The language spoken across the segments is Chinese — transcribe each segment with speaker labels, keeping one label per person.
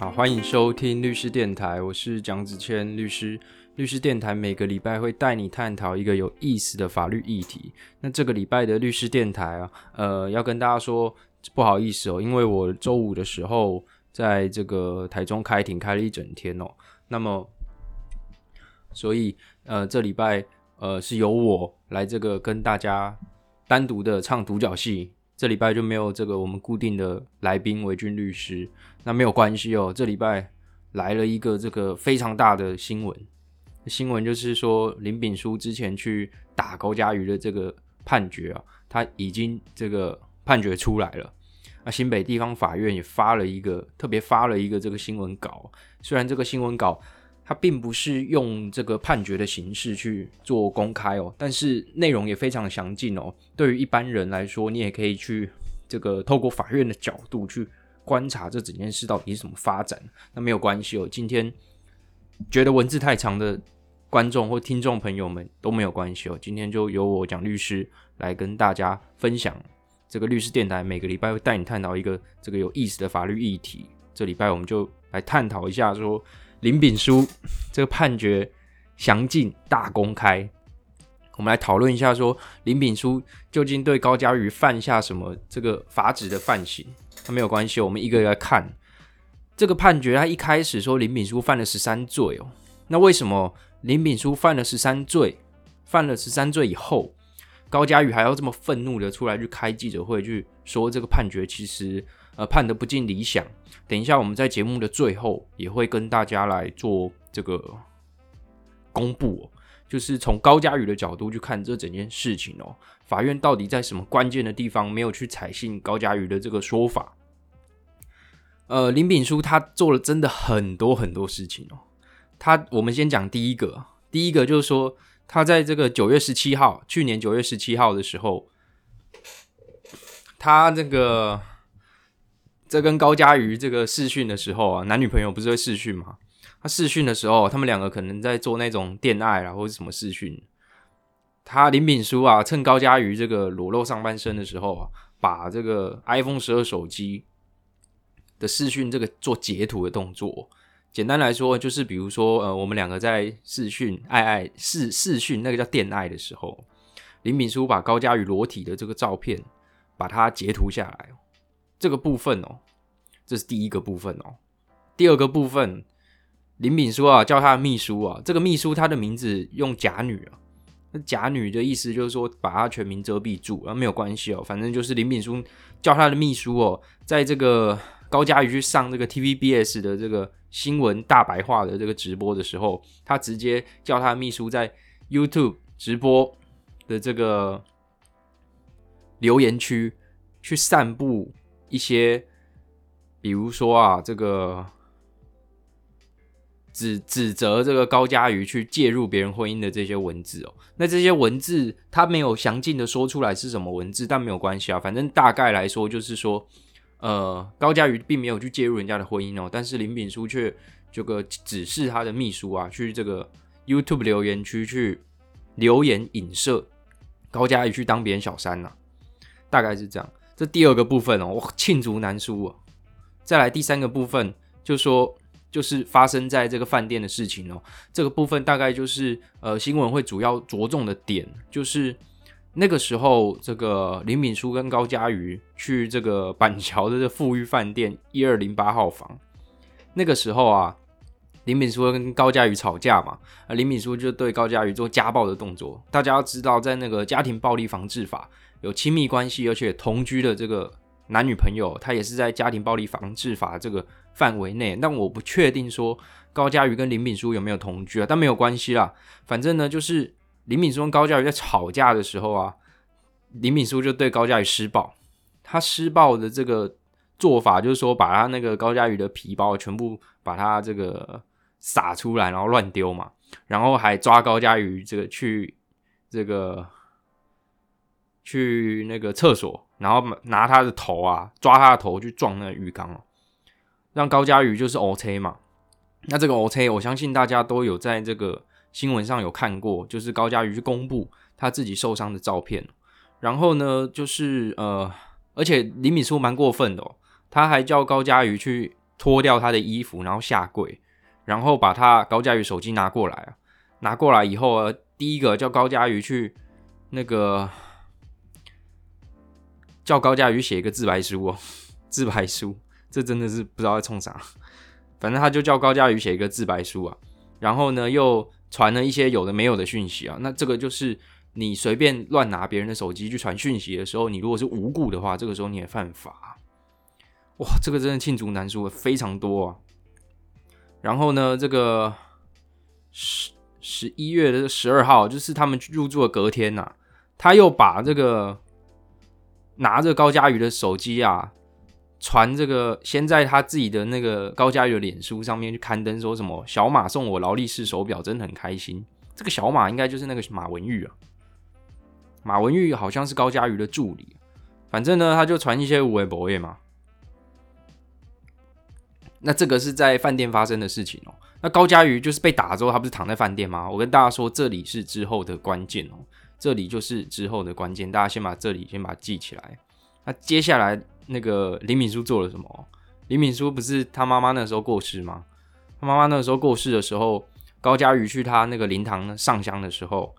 Speaker 1: 好，欢迎收听律师电台，我是蒋子谦律师。律师电台每个礼拜会带你探讨一个有意思的法律议题。那这个礼拜的律师电台啊，呃，要跟大家说不好意思哦，因为我周五的时候在这个台中开庭开了一整天哦，那么所以呃，这礼拜呃是由我来这个跟大家单独的唱独角戏。这礼拜就没有这个我们固定的来宾韦军律师，那没有关系哦。这礼拜来了一个这个非常大的新闻，新闻就是说林炳书之前去打高嘉瑜的这个判决啊，他已经这个判决出来了。那新北地方法院也发了一个特别发了一个这个新闻稿，虽然这个新闻稿。它并不是用这个判决的形式去做公开哦，但是内容也非常详尽哦。对于一般人来说，你也可以去这个透过法院的角度去观察这整件事到底是怎么发展。那没有关系哦，今天觉得文字太长的观众或听众朋友们都没有关系哦。今天就由我讲律师来跟大家分享这个律师电台，每个礼拜会带你探讨一个这个有意思的法律议题。这礼拜我们就来探讨一下说。林炳书这个判决详尽大公开，我们来讨论一下，说林炳书究竟对高嘉瑜犯下什么这个法旨的犯行？他没有关系，我们一个一个看这个判决。他一开始说林炳书犯了十三罪哦，那为什么林炳书犯了十三罪，犯了十三罪以后，高嘉瑜还要这么愤怒的出来去开记者会，去说这个判决其实？呃，判的不尽理想。等一下，我们在节目的最后也会跟大家来做这个公布，就是从高嘉宇的角度去看这整件事情哦。法院到底在什么关键的地方没有去采信高嘉宇的这个说法？呃，林炳书他做了真的很多很多事情哦。他，我们先讲第一个，第一个就是说，他在这个九月十七号，去年九月十七号的时候，他这个。在跟高佳瑜这个试训的时候啊，男女朋友不是会试训吗？他试训的时候，他们两个可能在做那种恋爱啊，或者什么试训。他林炳书啊，趁高佳瑜这个裸露上半身的时候啊，把这个 iPhone 十二手机的试训这个做截图的动作。简单来说，就是比如说呃，我们两个在试训爱爱试试训那个叫恋爱的时候，林炳书把高佳瑜裸体的这个照片把它截图下来。这个部分哦，这是第一个部分哦。第二个部分，林炳书啊，叫他的秘书啊。这个秘书他的名字用假女啊，那假女的意思就是说把他全名遮蔽住啊，没有关系哦。反正就是林炳书叫他的秘书哦，在这个高嘉瑜去上这个 TVBS 的这个新闻大白话的这个直播的时候，他直接叫他的秘书在 YouTube 直播的这个留言区去散布。一些，比如说啊，这个指指责这个高嘉瑜去介入别人婚姻的这些文字哦，那这些文字他没有详尽的说出来是什么文字，但没有关系啊，反正大概来说就是说，呃，高嘉瑜并没有去介入人家的婚姻哦，但是林炳书却这个指示他的秘书啊，去这个 YouTube 留言区去留言影射高嘉瑜去当别人小三呐，大概是这样。这第二个部分哦，我罄竹难书哦。再来第三个部分，就说就是发生在这个饭店的事情哦。这个部分大概就是呃，新闻会主要着重的点，就是那个时候这个林敏书跟高佳瑜去这个板桥的这富裕饭店一二零八号房。那个时候啊，林敏书跟高佳瑜吵架嘛，啊，林敏书就对高佳瑜做家暴的动作。大家要知道，在那个家庭暴力防治法。有亲密关系而且同居的这个男女朋友，他也是在家庭暴力防治法这个范围内。但我不确定说高嘉瑜跟林敏书有没有同居啊？但没有关系啦，反正呢，就是林敏书跟高嘉瑜在吵架的时候啊，林敏书就对高嘉瑜施暴。他施暴的这个做法就是说，把他那个高嘉瑜的皮包全部把他这个撒出来，然后乱丢嘛，然后还抓高嘉瑜这个去这个。去那个厕所，然后拿他的头啊，抓他的头去撞那个浴缸哦，让高佳瑜就是 O C 嘛。那这个 O C，我相信大家都有在这个新闻上有看过，就是高佳瑜去公布他自己受伤的照片。然后呢，就是呃，而且李敏书蛮过分的哦，他还叫高佳瑜去脱掉他的衣服，然后下跪，然后把他高佳瑜手机拿过来，拿过来以后，第一个叫高佳瑜去那个叫高佳瑜写一个自白书哦，自白书，这真的是不知道在冲啥，反正他就叫高佳瑜写一个自白书啊，然后呢又传了一些有的没有的讯息啊，那这个就是你随便乱拿别人的手机去传讯息的时候，你如果是无故的话，这个时候你也犯法。哇，这个真的罄竹难书，非常多啊。然后呢，这个十十一月的十二号，就是他们入住的隔天呐，他又把这个拿着高佳瑜的手机啊，传这个先在他自己的那个高佳瑜的脸书上面去刊登，说什么小马送我劳力士手表，真的很开心。这个小马应该就是那个马文玉啊，马文玉好像是高佳瑜的助理，反正呢，他就传一些无为博业嘛。那这个是在饭店发生的事情哦。那高佳瑜就是被打之后，他不是躺在饭店吗？我跟大家说，这里是之后的关键哦。这里就是之后的关键，大家先把这里先把它记起来。那接下来那个林敏书做了什么？林敏书不是他妈妈那时候过世吗？他妈妈那时候过世的时候，高佳瑜去他那个灵堂上香的时候，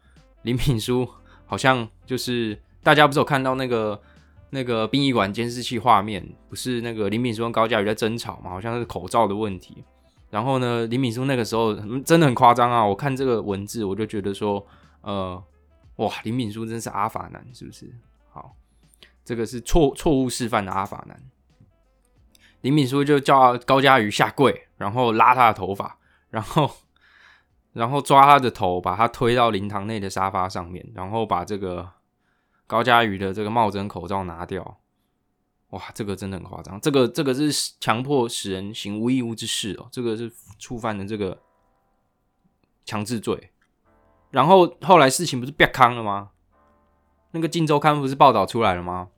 Speaker 1: 林敏书好像就是大家不是有看到那个。那个殡仪馆监视器画面不是那个林敏书跟高佳瑜在争吵嘛？好像是口罩的问题。然后呢，林敏书那个时候真的很夸张啊！我看这个文字，我就觉得说，呃，哇，林敏书真是阿法男，是不是？好，这个是错错误示范的阿法男。林敏书就叫高佳瑜下跪，然后拉他的头发，然后然后抓他的头，把他推到灵堂内的沙发上面，然后把这个。高佳瑜的这个帽子跟口罩拿掉，哇，这个真的很夸张。这个这个是强迫使人行无义务之事哦，这个是触犯了这个强制罪。然后后来事情不是变康了吗？那个《晋周刊》不是报道出来了吗？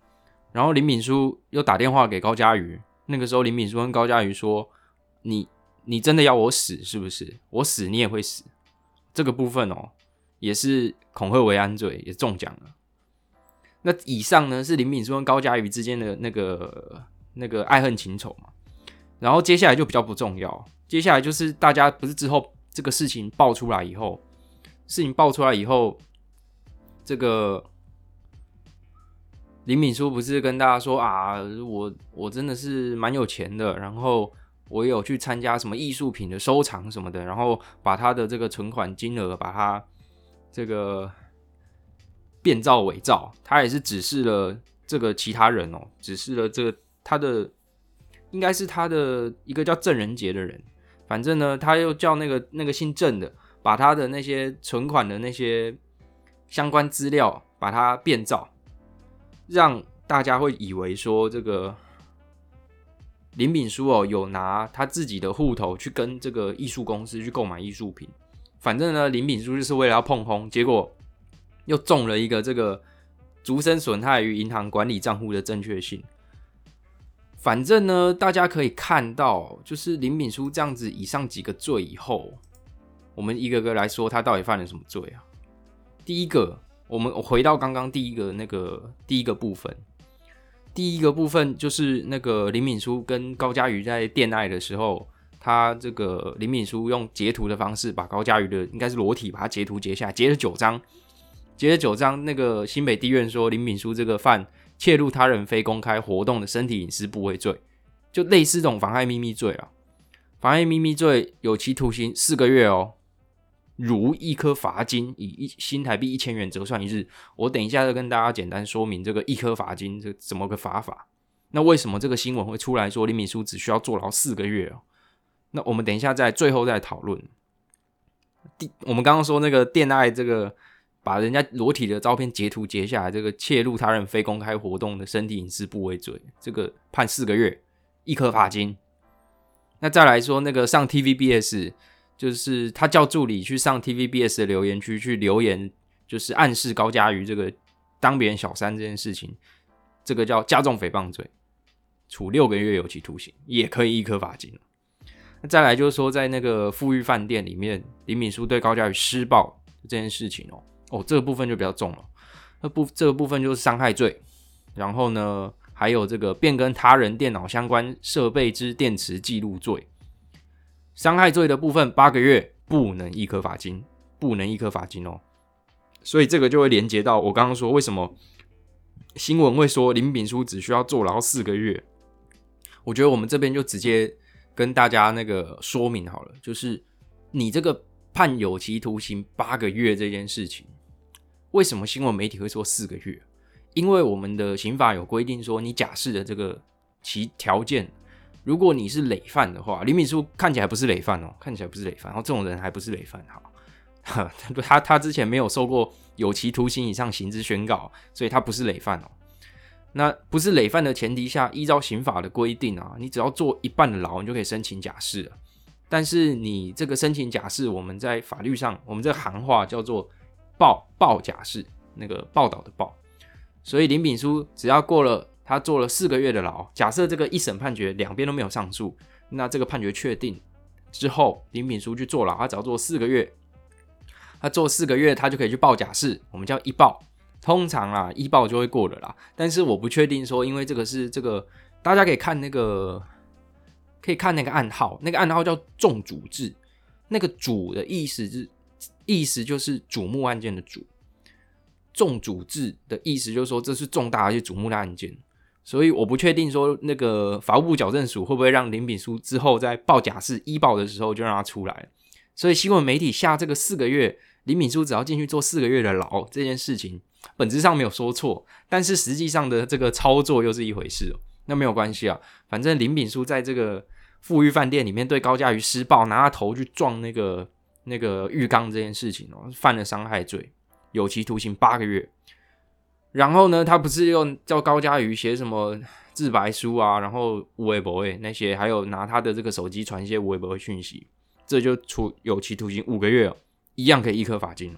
Speaker 1: 然后林敏书又打电话给高佳瑜，那个时候林敏书跟高佳瑜说：“你你真的要我死是不是？我死你也会死。”这个部分哦，也是恐吓为安罪，也中奖了。那以上呢是林敏书跟高佳瑜之间的那个那个爱恨情仇嘛，然后接下来就比较不重要，接下来就是大家不是之后这个事情爆出来以后，事情爆出来以后，这个林敏书不是跟大家说啊，我我真的是蛮有钱的，然后我有去参加什么艺术品的收藏什么的，然后把他的这个存款金额把它这个。变造伪造，他也是指示了这个其他人哦，指示了这个他的应该是他的一个叫郑仁杰的人，反正呢，他又叫那个那个姓郑的，把他的那些存款的那些相关资料把它变造，让大家会以为说这个林炳书哦有拿他自己的户头去跟这个艺术公司去购买艺术品，反正呢，林炳书就是为了要碰轰，结果。又中了一个这个逐身损害于银行管理账户的正确性。反正呢，大家可以看到，就是林敏书这样子以上几个罪以后，我们一个个来说，他到底犯了什么罪啊？第一个，我们回到刚刚第一个那个第一个部分，第一个部分就是那个林敏书跟高佳瑜在恋爱的时候，他这个林敏书用截图的方式把高佳瑜的应该是裸体把它截图截下来，截了九张。截了九章，那个新北地院说林敏书这个犯窃入他人非公开活动的身体隐私部位罪，就类似这种妨害秘密罪啊。妨害秘密罪有期徒刑四个月哦，如一颗罚金，以一新台币一千元折算一日。我等一下再跟大家简单说明这个一颗罚金这怎么个罚法。那为什么这个新闻会出来说林敏书只需要坐牢四个月哦？那我们等一下在最后再讨论。第我们刚刚说那个恋爱这个。把人家裸体的照片截图截下来，这个窃入他人非公开活动的身体隐私部位罪，这个判四个月，一颗罚金。那再来说那个上 TVBS，就是他叫助理去上 TVBS 的留言区去留言，就是暗示高佳瑜这个当别人小三这件事情，这个叫加重诽谤罪，处六个月有期徒刑，也可以一颗罚金。再来就是说，在那个富裕饭店里面，林敏书对高佳瑜施暴这件事情哦。哦，这个部分就比较重了。那部这个部分就是伤害罪，然后呢，还有这个变更他人电脑相关设备之电池记录罪。伤害罪的部分八个月不能一颗罚金，不能一颗罚金哦。所以这个就会连接到我刚刚说为什么新闻会说林炳书只需要坐牢四个月。我觉得我们这边就直接跟大家那个说明好了，就是你这个判有期徒刑八个月这件事情，为什么新闻媒体会说四个月？因为我们的刑法有规定说，你假释的这个其条件。如果你是累犯的话，李敏书看起来不是累犯哦，看起来不是累犯，然后这种人还不是累犯，好，他他之前没有受过有期徒刑以上刑之宣告，所以他不是累犯哦。那不是累犯的前提下，依照刑法的规定啊，你只要坐一半的牢，你就可以申请假释了。但是你这个申请假释，我们在法律上，我们这行话叫做报报假释，那个报道的报。所以林炳书只要过了。他坐了四个月的牢。假设这个一审判决两边都没有上诉，那这个判决确定之后，林炳书去坐牢，他只要坐四个月，他坐四个月，他就可以去报假释。我们叫一报，通常啊一报就会过了啦。但是我不确定说，因为这个是这个，大家可以看那个，可以看那个暗号，那个暗号叫重主制，那个主的意思是意思就是瞩目案件的主，重主制的意思就是说这是重大而且瞩目的案件。所以我不确定说那个法务部矫正署会不会让林炳书之后在报假释医报的时候就让他出来。所以新闻媒体下这个四个月，林炳书只要进去做四个月的牢这件事情，本质上没有说错，但是实际上的这个操作又是一回事哦。那没有关系啊，反正林炳书在这个富裕饭店里面对高嘉瑜施暴，拿他头去撞那个那个浴缸这件事情哦，犯了伤害罪，有期徒刑八个月。然后呢，他不是用叫高佳瑜写什么自白书啊，然后微博诶那些，还有拿他的这个手机传一些微博讯息，这就处有期徒刑五个月哦，一样可以一颗罚金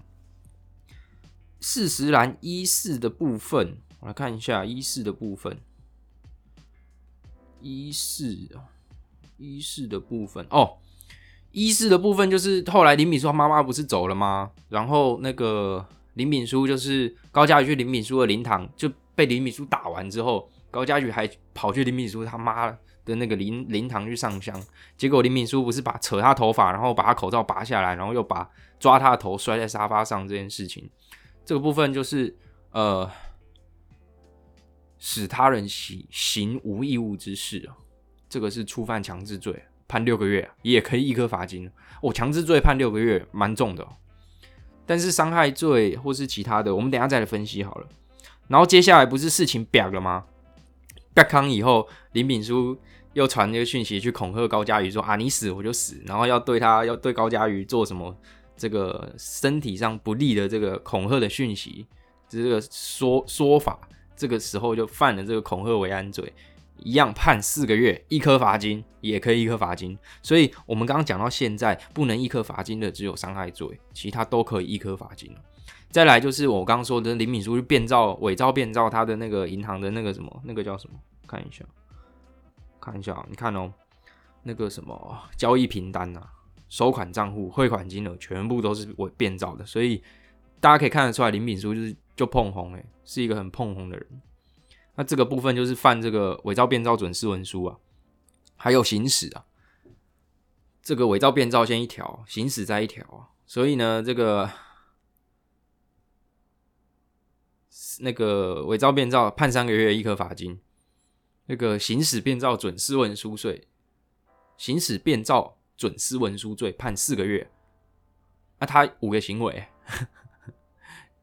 Speaker 1: 事实栏一四的部分，我来看一下一四的部分，一四哦，一四的部分哦，一四的部分就是后来林敏说妈妈不是走了吗？然后那个。林敏书就是高佳宇去林敏书的灵堂，就被林敏书打完之后，高佳宇还跑去林敏书他妈的那个灵灵堂去上香，结果林敏书不是把扯他头发，然后把他口罩拔下来，然后又把抓他的头摔在沙发上这件事情，这个部分就是呃使他人行行无义务之事啊，这个是触犯强制罪，判六个月，也可以一颗罚金。我强制罪判六个月，蛮重的。但是伤害罪或是其他的，我们等下再来分析好了。然后接下来不是事情表了吗？盖康以后，林炳书又传那个讯息去恐吓高佳瑜说啊，你死我就死，然后要对他要对高佳瑜做什么这个身体上不利的这个恐吓的讯息，这个说说法，这个时候就犯了这个恐吓为安罪。一样判四个月，一颗罚金也可以一颗罚金，所以我们刚刚讲到现在不能一颗罚金的只有伤害罪，其他都可以一颗罚金再来就是我刚刚说的林敏书去变造、伪造、变造他的那个银行的那个什么，那个叫什么？看一下，看一下，你看哦，那个什么交易凭单呐、收款账户、汇款金额全部都是伪变造的，所以大家可以看得出来，林敏书就是就碰红诶，是一个很碰红的人。那这个部分就是犯这个伪造、变造准私文书啊，还有行使啊。这个伪造、变造先一条，行使再一条。所以呢，这个那个伪造、变造判三个月一颗罚金，那个行使、变造准私文书罪，行使、变造准私文书罪判四个月。那他五个行为。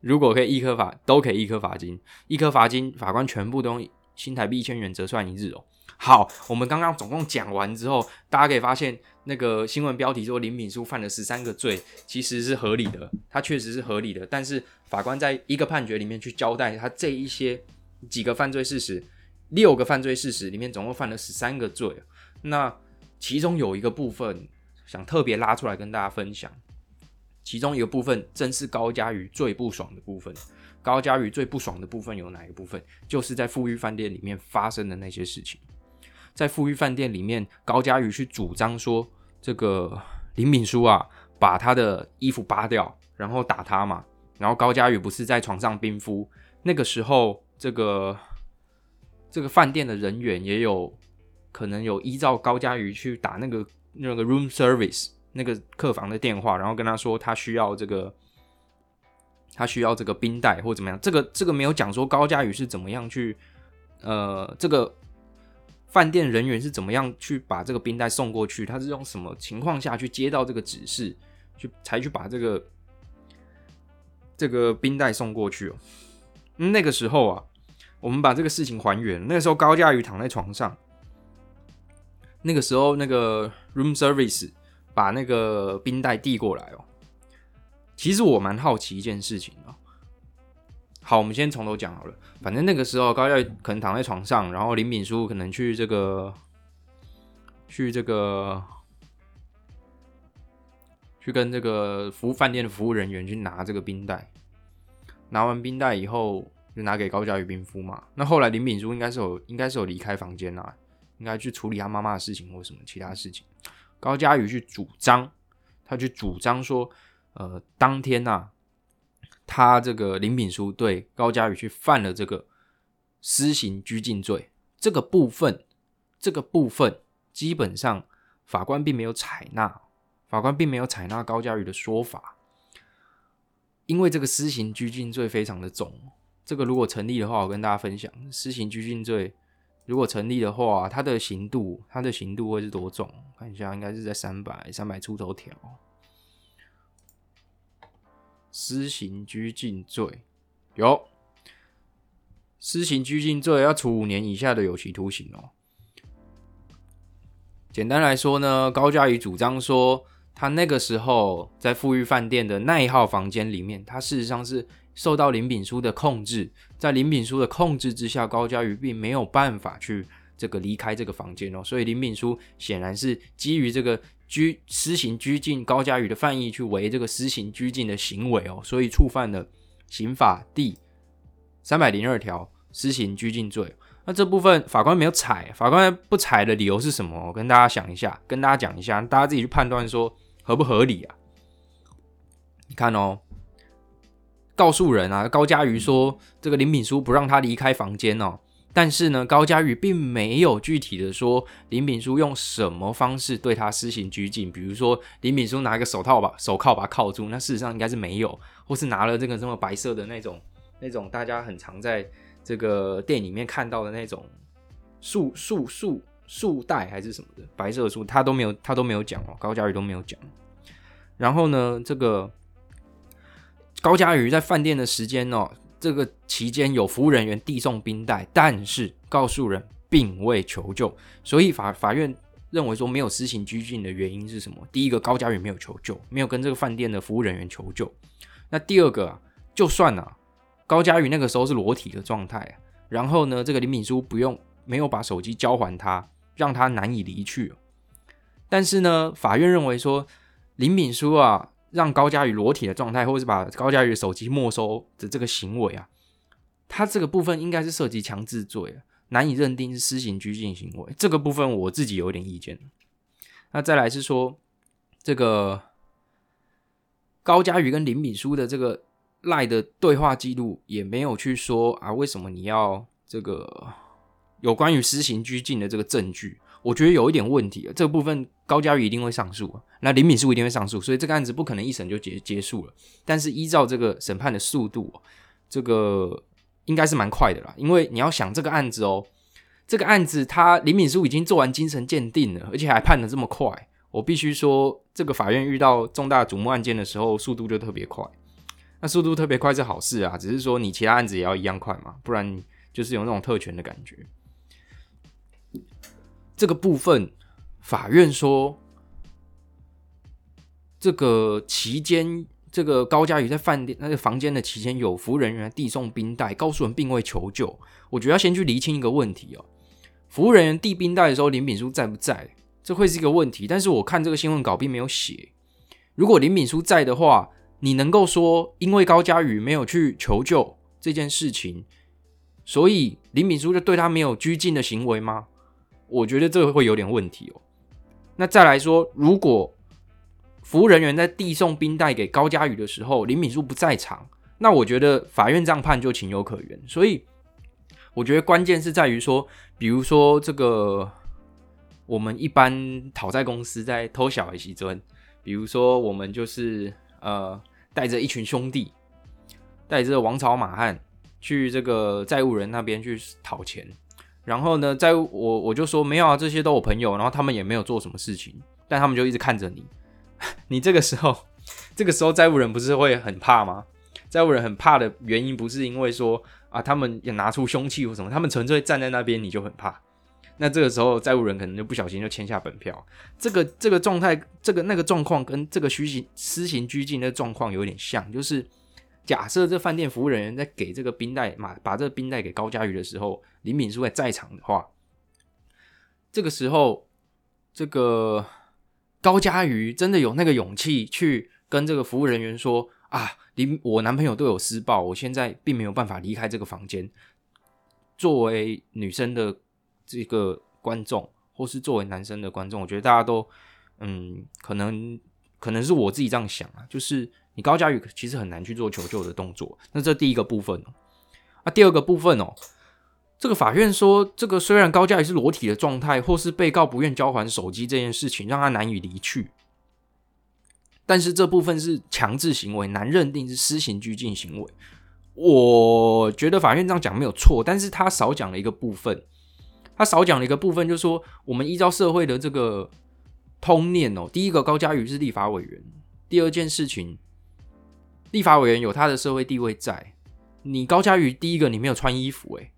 Speaker 1: 如果可以一颗罚，都可以一颗罚金，一颗罚金，法官全部都用新台币一千元折算一日哦。好，我们刚刚总共讲完之后，大家可以发现那个新闻标题说林敏书犯了十三个罪，其实是合理的，他确实是合理的。但是法官在一个判决里面去交代他这一些几个犯罪事实，六个犯罪事实里面总共犯了十三个罪，那其中有一个部分想特别拉出来跟大家分享。其中一个部分正是高嘉瑜最不爽的部分。高嘉瑜最不爽的部分有哪一个部分？就是在富裕饭店里面发生的那些事情。在富裕饭店里面，高嘉瑜去主张说，这个林敏书啊，把他的衣服扒掉，然后打他嘛。然后高嘉瑜不是在床上冰敷，那个时候，这个这个饭店的人员也有可能有依照高佳瑜去打那个那个 room service 那个客房的电话，然后跟他说他需要这个他需要这个冰袋或怎么样。这个这个没有讲说高佳宇是怎么样去呃这个饭店人员是怎么样去把这个冰袋送过去，他是用什么情况下去接到这个指示去才去把这个这个冰袋送过去哦。那个时候啊。我们把这个事情还原。那个时候高佳宇躺在床上，那个时候那个 room service 把那个冰袋递过来哦。其实我蛮好奇一件事情哦。好，我们先从头讲好了。反正那个时候高佳宇可能躺在床上，然后林敏书可能去这个去这个去跟这个服务饭店的服务人员去拿这个冰袋。拿完冰袋以后。就拿给高佳宇冰敷嘛。那后来林炳书应该是有，应该是有离开房间啦，应该去处理他妈妈的事情或什么其他事情。高佳宇去主张，他去主张说，呃，当天呐，他这个林炳书对高佳宇去犯了这个私刑拘禁罪，这个部分，这个部分基本上法官并没有采纳，法官并没有采纳高佳宇的说法，因为这个私刑拘禁罪非常的重。这个如果成立的话，我跟大家分享，私刑拘禁罪如果成立的话，它的刑度，它的刑度会是多重？看一下，应该是在三百三百出头条。私刑拘禁罪有，私刑拘禁罪要处五年以下的有期徒刑哦。简单来说呢，高嘉瑜主张说，他那个时候在富裕饭店的那一号房间里面，他事实上是。受到林炳书的控制，在林炳书的控制之下，高嘉瑜并没有办法去这个离开这个房间哦，所以林炳书显然是基于这个拘施行拘禁高嘉瑜的犯意去为这个施行拘禁的行为哦，所以触犯了刑法第三百零二条施行拘禁罪。那这部分法官没有采，法官不采的理由是什么？我跟大家想一下，跟大家讲一下，大家自己去判断说合不合理啊？你看哦。告诉人啊，高佳瑜说这个林炳书不让他离开房间哦，但是呢，高佳瑜并没有具体的说林炳书用什么方式对他施行拘禁，比如说林炳书拿一个手套把手铐把他铐住，那事实上应该是没有，或是拿了这个什么白色的那种那种大家很常在这个店里面看到的那种束束束束带还是什么的白色的束，他都没有他都没有讲哦，高佳瑜都没有讲。然后呢，这个。高佳瑜在饭店的时间哦，这个期间有服务人员递送冰袋，但是告诉人并未求救，所以法法院认为说没有施行拘禁的原因是什么？第一个，高佳瑜没有求救，没有跟这个饭店的服务人员求救。那第二个啊，就算啊，高佳瑜那个时候是裸体的状态，然后呢，这个林敏书不用没有把手机交还他，让他难以离去。但是呢，法院认为说林敏书啊。让高佳宇裸体的状态，或者是把高佳宇的手机没收的这个行为啊，他这个部分应该是涉及强制罪，难以认定是施行拘禁行为。这个部分我自己有点意见。那再来是说，这个高佳宇跟林敏书的这个赖的对话记录也没有去说啊，为什么你要这个有关于施行拘禁的这个证据？我觉得有一点问题啊，这个部分高嘉瑜一定会上诉，那林敏书一定会上诉，所以这个案子不可能一审就结结束了。但是依照这个审判的速度，这个应该是蛮快的啦，因为你要想这个案子哦，这个案子他林敏书已经做完精神鉴定了，而且还判的这么快，我必须说，这个法院遇到重大瞩目案件的时候，速度就特别快。那速度特别快是好事啊，只是说你其他案子也要一样快嘛，不然就是有那种特权的感觉。这个部分，法院说，这个期间，这个高佳宇在饭店那个房间的期间，有服务人员递送冰袋，告诉人并未求救。我觉得要先去厘清一个问题哦，服务人员递冰袋的时候，林敏书在不在？这会是一个问题。但是我看这个新闻稿并没有写，如果林敏书在的话，你能够说因为高佳宇没有去求救这件事情，所以林敏书就对他没有拘禁的行为吗？我觉得这个会有点问题哦。那再来说，如果服务人员在递送冰袋给高佳宇的时候，林敏书不在场，那我觉得法院这样判就情有可原。所以我觉得关键是在于说，比如说这个我们一般讨债公司在偷小的时尊，比如说我们就是呃带着一群兄弟，带着王朝马汉去这个债务人那边去讨钱，然后呢，在我我就说没有啊，这些都我朋友，然后他们也没有做什么事情，但他们就一直看着你，你这个时候，这个时候债务人不是会很怕吗？债务人很怕的原因不是因为说啊，他们也拿出凶器或什么，他们纯粹站在那边你就很怕。那这个时候债务人可能就不小心就签下本票。这个这个状态，这个那个状况跟这个虚行私行拘禁的状况有点像，就是假设这饭店服务人员在给这个冰袋嘛，把这个冰袋给高佳瑜的时候，林敏书在在场的话，这个时候这个高佳瑜真的有那个勇气去跟这个服务人员说。啊，林我男朋友对我施暴，我现在并没有办法离开这个房间。作为女生的这个观众，或是作为男生的观众，我觉得大家都，嗯，可能可能是我自己这样想啊，就是你高佳宇其实很难去做求救的动作。那这第一个部分哦，啊，第二个部分哦，这个法院说，这个虽然高佳宇是裸体的状态，或是被告不愿交还手机这件事情，让他难以离去。但是这部分是强制行为，难认定是施行拘禁行为。我觉得法院这样讲没有错，但是他少讲了一个部分，他少讲了一个部分，就是说我们依照社会的这个通念哦，第一个高嘉宇是立法委员，第二件事情，立法委员有他的社会地位在。你高嘉瑜第一个你没有穿衣服，诶，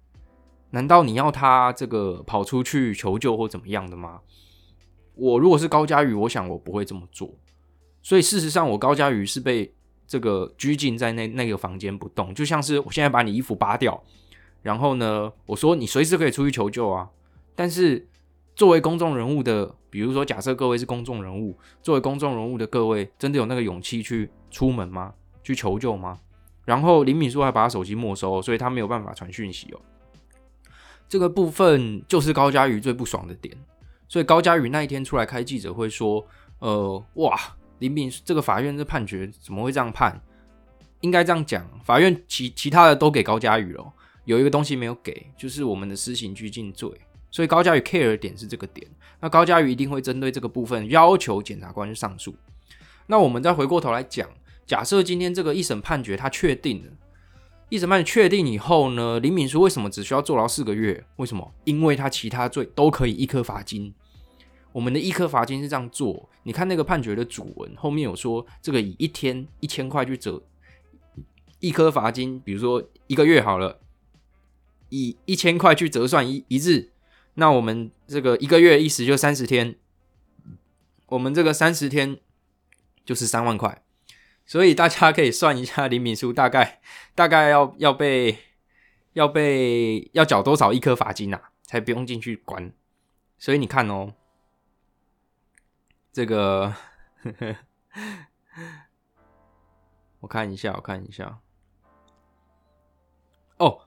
Speaker 1: 难道你要他这个跑出去求救或怎么样的吗？我如果是高嘉瑜，我想我不会这么做。所以事实上，我高佳瑜是被这个拘禁在那那个房间不动，就像是我现在把你衣服扒掉，然后呢，我说你随时可以出去求救啊。但是作为公众人物的，比如说假设各位是公众人物，作为公众人物的各位，真的有那个勇气去出门吗？去求救吗？然后林敏书还把他手机没收，所以他没有办法传讯息哦。这个部分就是高佳瑜最不爽的点。所以高佳瑜那一天出来开记者会说：“呃，哇。”林敏这个法院这判决怎么会这样判？应该这样讲，法院其其他的都给高嘉宇了，有一个东西没有给，就是我们的私刑拘禁罪。所以高嘉宇 care 的点是这个点，那高嘉宇一定会针对这个部分要求检察官上诉。那我们再回过头来讲，假设今天这个一审判决他确定了，一审判决确定以后呢，林敏书为什么只需要坐牢四个月？为什么？因为他其他罪都可以一颗罚金。我们的一颗罚金是这样做，你看那个判决的主文后面有说，这个以一天一千块去折一颗罚金，比如说一个月好了，以一千块去折算一一日，那我们这个一个月一时就三十天，我们这个三十天就是三万块，所以大家可以算一下林敏书大概 大概要要被要被要缴多少一颗罚金呐，才不用进去关，所以你看哦。这个，我看一下，我看一下。哦，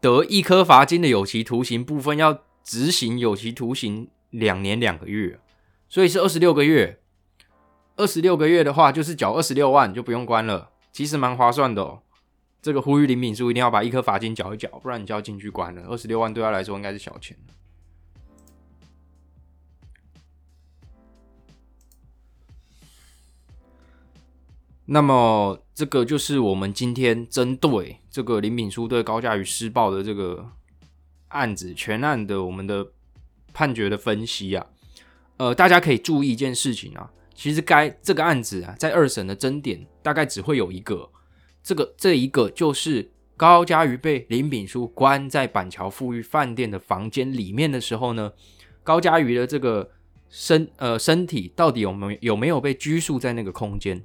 Speaker 1: 得一颗罚金的有期徒刑部分要执行有期徒刑两年两个月，所以是二十六个月。二十六个月的话，就是缴二十六万就不用关了，其实蛮划算的哦。这个呼吁林敏书一定要把一颗罚金缴一缴，不然你就要进去关了。二十六万对他来说应该是小钱那么，这个就是我们今天针对这个林敏书对高嘉瑜施暴的这个案子全案的我们的判决的分析啊。呃，大家可以注意一件事情啊，其实该这个案子啊，在二审的争点大概只会有一个，这个这一个就是高嘉瑜被林炳书关在板桥富裕饭店的房间里面的时候呢，高嘉瑜的这个身呃身体到底有没有有没有被拘束在那个空间？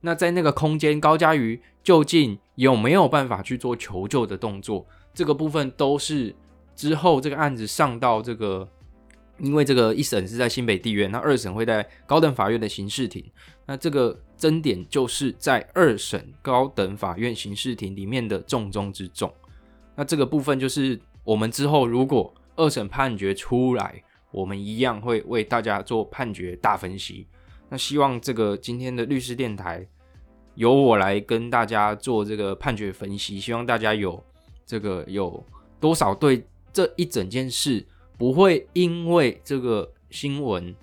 Speaker 1: 那在那个空间，高嘉瑜究竟有没有办法去做求救的动作？这个部分都是之后这个案子上到这个，因为这个一审是在新北地院，那二审会在高等法院的刑事庭。那这个争点就是在二审高等法院刑事庭里面的重中之重。那这个部分就是我们之后如果二审判决出来，我们一样会为大家做判决大分析。那希望这个今天的律师电台由我来跟大家做这个判决分析，希望大家有这个有多少对这一整件事不会因为这个新闻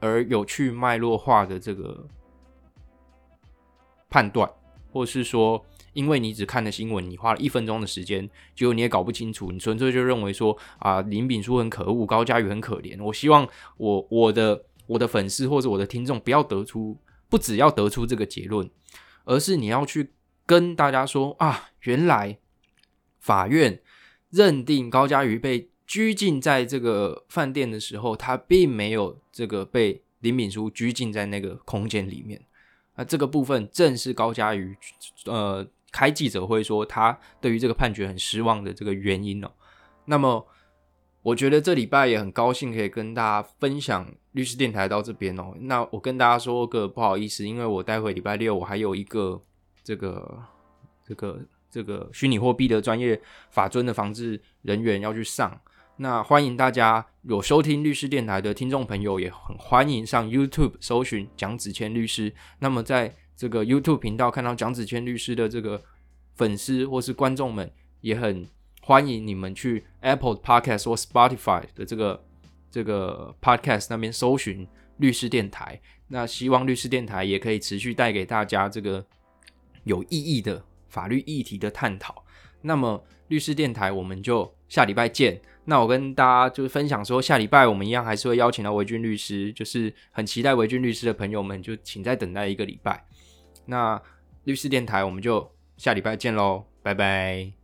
Speaker 1: 而有去脉络化的这个判断，或是说。因为你只看了新闻，你花了一分钟的时间，结果你也搞不清楚，你纯粹就认为说啊林炳书很可恶，高佳瑜很可怜。我希望我我的我的粉丝或者我的听众不要得出，不只要得出这个结论，而是你要去跟大家说啊，原来法院认定高佳瑜被拘禁在这个饭店的时候，他并没有这个被林敏书拘禁在那个空间里面。那这个部分正是高佳瑜呃。开记者会说他对于这个判决很失望的这个原因哦。那么我觉得这礼拜也很高兴可以跟大家分享律师电台到这边哦。那我跟大家说个不好意思，因为我待会礼拜六我还有一个这个这个这个虚拟货币的专业法尊的防治人员要去上。那欢迎大家有收听律师电台的听众朋友也很欢迎上 YouTube 搜寻蒋子谦律师。那么在这个 YouTube 频道看到蒋子谦律师的这个粉丝或是观众们，也很欢迎你们去 Apple Podcast 或 Spotify 的这个这个 Podcast 那边搜寻律师电台。那希望律师电台也可以持续带给大家这个有意义的法律议题的探讨。那么律师电台我们就下礼拜见。那我跟大家就是分享说，下礼拜我们一样还是会邀请到维军律师，就是很期待维军律师的朋友们，就请再等待一个礼拜。那律师电台，我们就下礼拜见喽，拜拜。